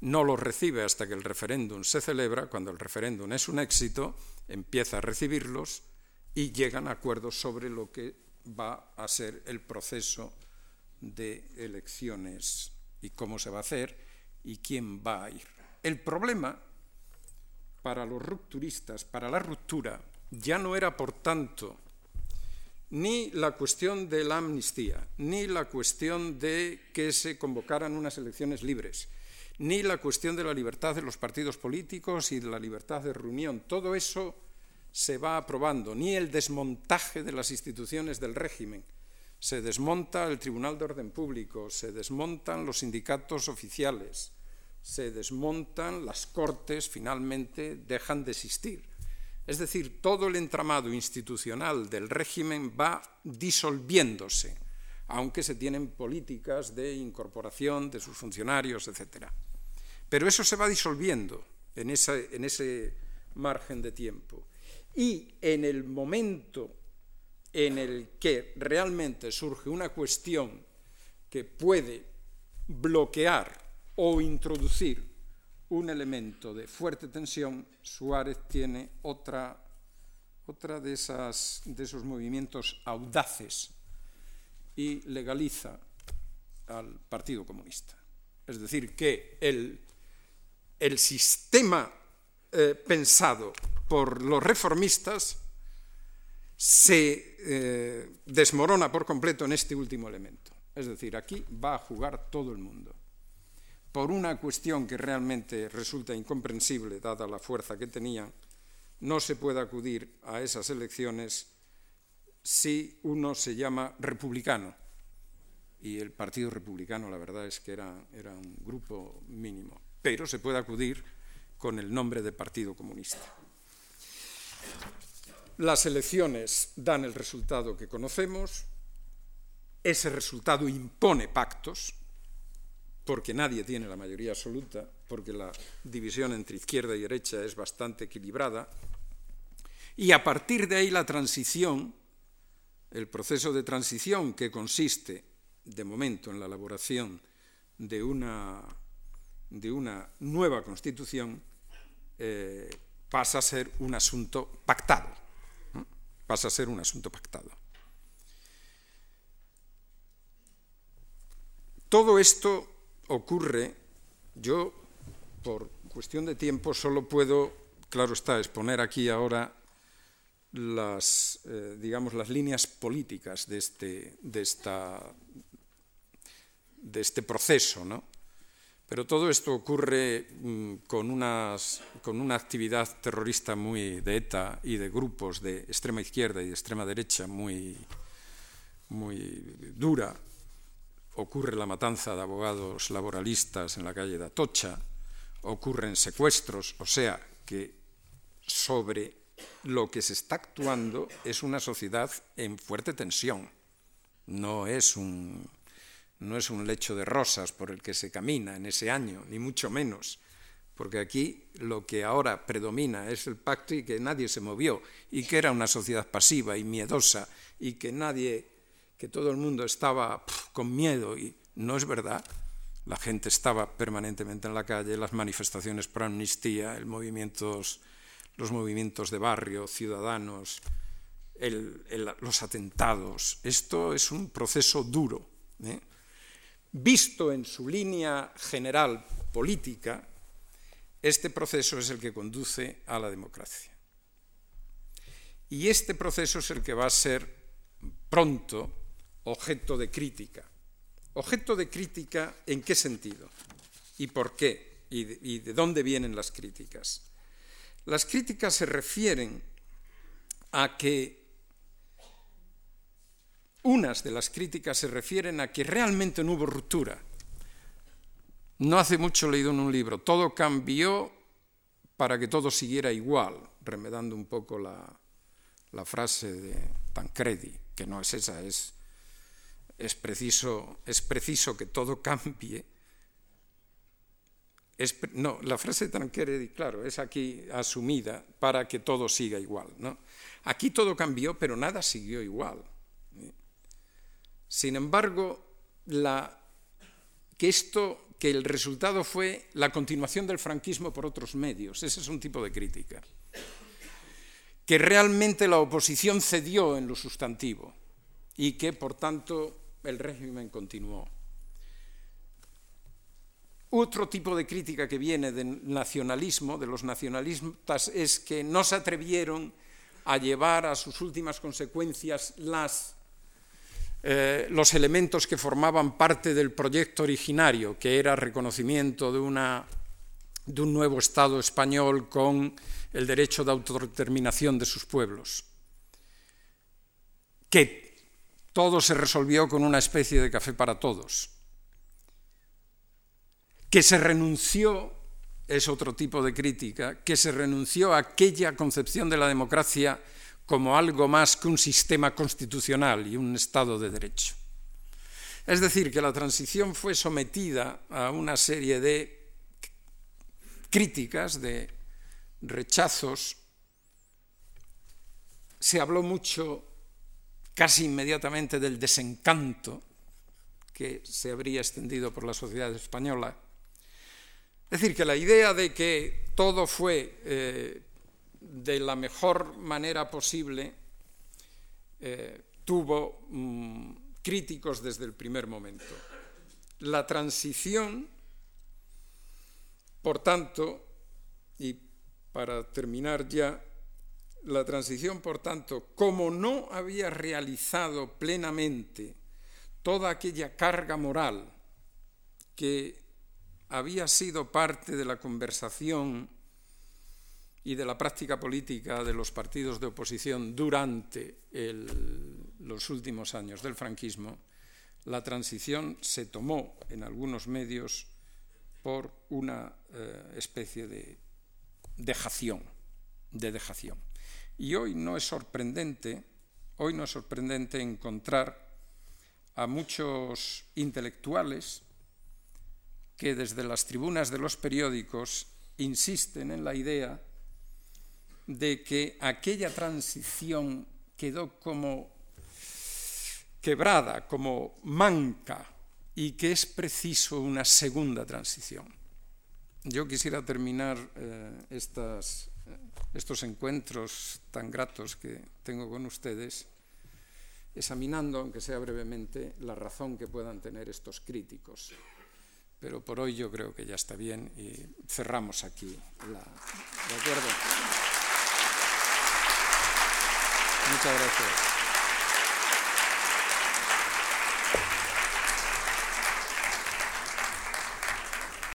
no los recibe hasta que el referéndum se celebra, cuando el referéndum es un éxito, empieza a recibirlos y llegan a acuerdos sobre lo que va a ser el proceso de elecciones y cómo se va a hacer y quién va a ir. El problema para los rupturistas, para la ruptura, ya no era por tanto ni la cuestión de la amnistía, ni la cuestión de que se convocaran unas elecciones libres, ni la cuestión de la libertad de los partidos políticos y de la libertad de reunión. Todo eso se va aprobando, ni el desmontaje de las instituciones del régimen. Se desmonta el Tribunal de Orden Público, se desmontan los sindicatos oficiales, se desmontan las cortes, finalmente dejan de existir. Es decir, todo el entramado institucional del régimen va disolviéndose, aunque se tienen políticas de incorporación de sus funcionarios, etc. Pero eso se va disolviendo en, en ese margen de tiempo. Y en el momento en el que realmente surge una cuestión que puede bloquear o introducir un elemento de fuerte tensión, Suárez tiene otra, otra de, esas, de esos movimientos audaces y legaliza al Partido Comunista. Es decir, que el, el sistema eh, pensado por los reformistas se eh, desmorona por completo en este último elemento. Es decir, aquí va a jugar todo el mundo por una cuestión que realmente resulta incomprensible, dada la fuerza que tenían, no se puede acudir a esas elecciones si uno se llama republicano. Y el Partido Republicano, la verdad es que era, era un grupo mínimo. Pero se puede acudir con el nombre de Partido Comunista. Las elecciones dan el resultado que conocemos. Ese resultado impone pactos, porque nadie tiene la mayoría absoluta, porque la división entre izquierda y derecha es bastante equilibrada, y a partir de ahí la transición, el proceso de transición que consiste, de momento, en la elaboración de una, de una nueva constitución, eh, pasa a ser un asunto pactado. Pasa a ser un asunto pactado. Todo esto ocurre, yo por cuestión de tiempo solo puedo, claro está, exponer aquí ahora las, eh, digamos, las líneas políticas de este, de, esta, de este proceso, ¿no? Pero todo esto ocurre mm, con, unas, con una actividad terrorista muy de ETA y de grupos de extrema izquierda y de extrema derecha muy, muy dura, ocurre la matanza de abogados laboralistas en la calle de Atocha, ocurren secuestros, o sea que sobre lo que se está actuando es una sociedad en fuerte tensión, no es un, no es un lecho de rosas por el que se camina en ese año, ni mucho menos, porque aquí lo que ahora predomina es el pacto y que nadie se movió, y que era una sociedad pasiva y miedosa, y que nadie que todo el mundo estaba con miedo y no es verdad. La gente estaba permanentemente en la calle, las manifestaciones por amnistía, movimientos, los movimientos de barrio, ciudadanos, los atentados. Esto es un proceso duro. ¿eh? Visto en su línea general política, este proceso es el que conduce a la democracia. Y este proceso es el que va a ser pronto objeto de crítica. Objeto de crítica en qué sentido y por qué y de, dónde vienen las críticas. Las críticas se refieren a que unas de las críticas se refieren a que realmente no hubo ruptura. No hace mucho he leído en un libro, todo cambió para que todo siguiera igual, remedando un poco la, la frase de Tancredi, que no es esa, es es preciso, es preciso que todo cambie. no, la frase de Tancredi, claro, es aquí asumida para que todo siga igual. ¿no? Aquí todo cambió, pero nada siguió igual. Sin embargo, que esto, que el resultado fue la continuación del franquismo por otros medios, ese es un tipo de crítica. Que realmente la oposición cedió en lo sustantivo y que, por tanto, el régimen continuó. Otro tipo de crítica que viene del nacionalismo, de los nacionalistas, es que no se atrevieron a llevar a sus últimas consecuencias las, eh, los elementos que formaban parte del proyecto originario, que era reconocimiento de, una, de un nuevo Estado español con el derecho de autodeterminación de sus pueblos. Que todo se resolvió con una especie de café para todos. Que se renunció es otro tipo de crítica, que se renunció a aquella concepción de la democracia como algo más que un sistema constitucional y un Estado de Derecho. Es decir, que la transición fue sometida a una serie de críticas, de rechazos. Se habló mucho, casi inmediatamente, del desencanto que se habría extendido por la sociedad española es decir, que la idea de que todo fue eh, de la mejor manera posible eh, tuvo mm, críticos desde el primer momento. La transición, por tanto, y para terminar ya, la transición, por tanto, como no había realizado plenamente toda aquella carga moral que había sido parte de la conversación y de la práctica política de los partidos de oposición durante los últimos años del franquismo, la transición se tomó en algunos medios por una eh, especie de dejación, de dejación. Y hoy no es sorprendente, hoy no es sorprendente encontrar a muchos intelectuales que desde las tribunas de los periódicos insisten en la idea de que aquella transición quedó como quebrada, como manca, y que es preciso una segunda transición. Yo quisiera terminar eh, estas, estos encuentros tan gratos que tengo con ustedes examinando, aunque sea brevemente, la razón que puedan tener estos críticos pero por hoy yo creo que ya está bien y cerramos aquí la... ¿De acuerdo? Muchas gracias.